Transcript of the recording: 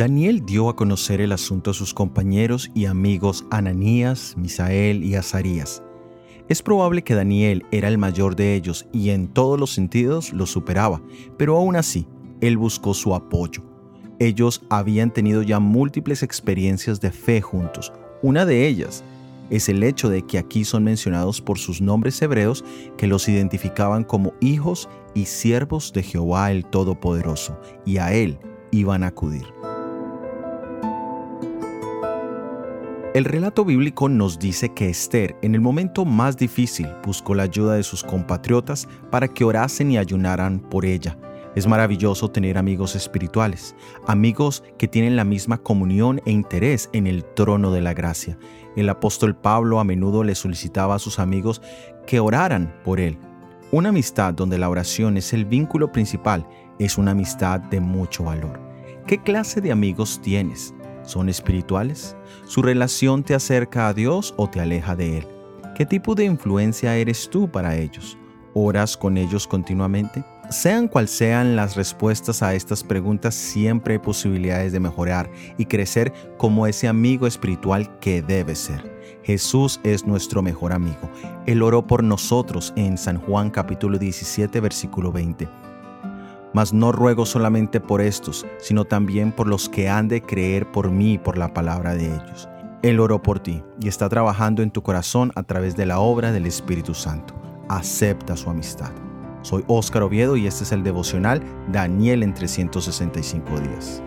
Daniel dio a conocer el asunto a sus compañeros y amigos Ananías, Misael y Azarías. Es probable que Daniel era el mayor de ellos y en todos los sentidos lo superaba, pero aún así, él buscó su apoyo. Ellos habían tenido ya múltiples experiencias de fe juntos. Una de ellas es el hecho de que aquí son mencionados por sus nombres hebreos que los identificaban como hijos y siervos de Jehová el Todopoderoso, y a él iban a acudir. El relato bíblico nos dice que Esther, en el momento más difícil, buscó la ayuda de sus compatriotas para que orasen y ayunaran por ella. Es maravilloso tener amigos espirituales, amigos que tienen la misma comunión e interés en el trono de la gracia. El apóstol Pablo a menudo le solicitaba a sus amigos que oraran por él. Una amistad donde la oración es el vínculo principal es una amistad de mucho valor. ¿Qué clase de amigos tienes? ¿Son espirituales? ¿Su relación te acerca a Dios o te aleja de Él? ¿Qué tipo de influencia eres tú para ellos? ¿Oras con ellos continuamente? Sean cual sean las respuestas a estas preguntas, siempre hay posibilidades de mejorar y crecer como ese amigo espiritual que debe ser. Jesús es nuestro mejor amigo. Él oró por nosotros en San Juan capítulo 17 versículo 20. Mas no ruego solamente por estos, sino también por los que han de creer por mí y por la palabra de ellos. Él oró por ti y está trabajando en tu corazón a través de la obra del Espíritu Santo. Acepta su amistad. Soy Óscar Oviedo y este es el devocional Daniel en 365 días.